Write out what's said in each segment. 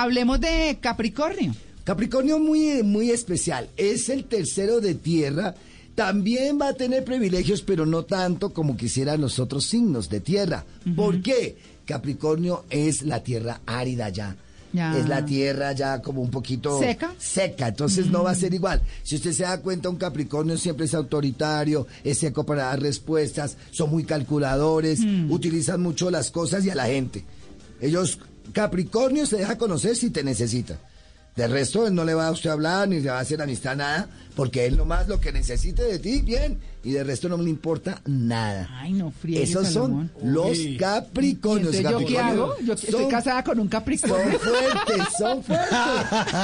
Hablemos de Capricornio. Capricornio muy, muy especial. Es el tercero de tierra. También va a tener privilegios, pero no tanto como quisieran los otros signos de tierra. ¿Por qué? Capricornio es la tierra árida ya. Ya. Es la tierra ya como un poquito ¿Seca? seca, entonces no va a ser igual. Si usted se da cuenta, un Capricornio siempre es autoritario, es seco para dar respuestas, son muy calculadores, utilizan mucho las cosas y a la gente. Ellos, Capricornio se deja conocer si te necesita. De resto, él no le va a usted hablar ni le va a hacer amistad nada, porque él nomás lo que necesite de ti, bien, y de resto no le importa nada. Ay, no friegue, Esos son los. Capricornios. Entonces, ¿yo qué hago? Yo estoy casada con un Capricornio. son fuertes, son fuertes.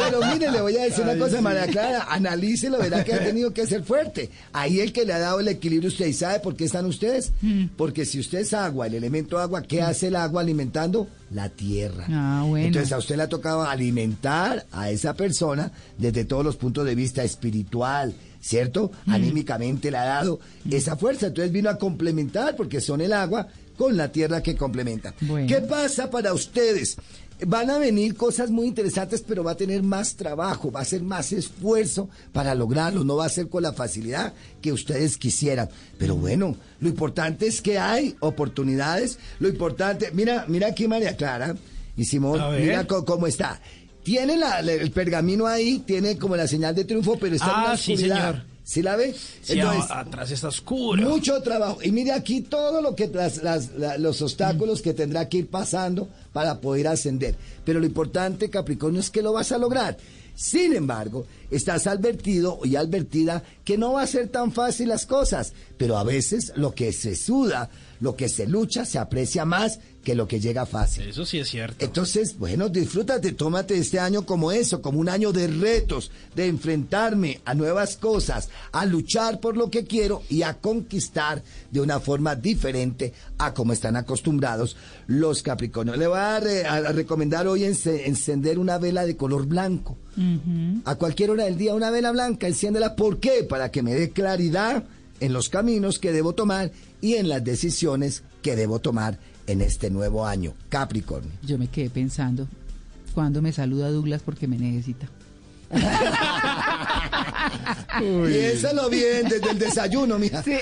Pero mire, le voy a decir una cosa, sí. María Clara, analícelo, verá que ha tenido que ser fuerte. Ahí el que le ha dado el equilibrio, usted, ¿y sabe por qué están ustedes? Mm. Porque si usted es agua, el elemento agua, ¿qué hace el agua alimentando? La tierra. Ah, bueno. Entonces a usted le ha tocado alimentar a esa persona desde todos los puntos de vista espiritual, ¿cierto? Mm. Anímicamente le ha dado esa fuerza. Entonces vino a complementar, porque son el agua con la tierra que complementa. Bueno. ¿Qué pasa para ustedes? Van a venir cosas muy interesantes, pero va a tener más trabajo, va a ser más esfuerzo para lograrlo, no va a ser con la facilidad que ustedes quisieran. Pero bueno, lo importante es que hay oportunidades, lo importante, mira, mira aquí María Clara y Simón, mira cómo está. Tiene la- la- el pergamino ahí, tiene como la señal de triunfo, pero está en Ah, la sí, oscuridad. señor. ¿Sí la ve? Sí, a- atrás está oscuro. Mucho trabajo. Y mire aquí todo lo que las- las- la- los obstáculos que tendrá que ir pasando para poder ascender. Pero lo importante, Capricornio, es que lo vas a lograr. Sin embargo, estás advertido y advertida que no va a ser tan fácil las cosas, pero a veces lo que se suda, lo que se lucha, se aprecia más que lo que llega fácil. Eso sí es cierto. Entonces, bueno, disfrútate, tómate este año como eso, como un año de retos, de enfrentarme a nuevas cosas, a luchar por lo que quiero y a conquistar de una forma diferente a como están acostumbrados los Capricornios. Le voy a, re- a recomendar hoy ence- encender una vela de color blanco. A cualquier hora del día, una vela blanca, enciéndela. ¿Por qué? Para que me dé claridad en los caminos que debo tomar y en las decisiones que debo tomar en este nuevo año. Capricornio. Yo me quedé pensando, cuando me saluda Douglas porque me necesita? Y eso lo vi desde el desayuno, mija. Sí.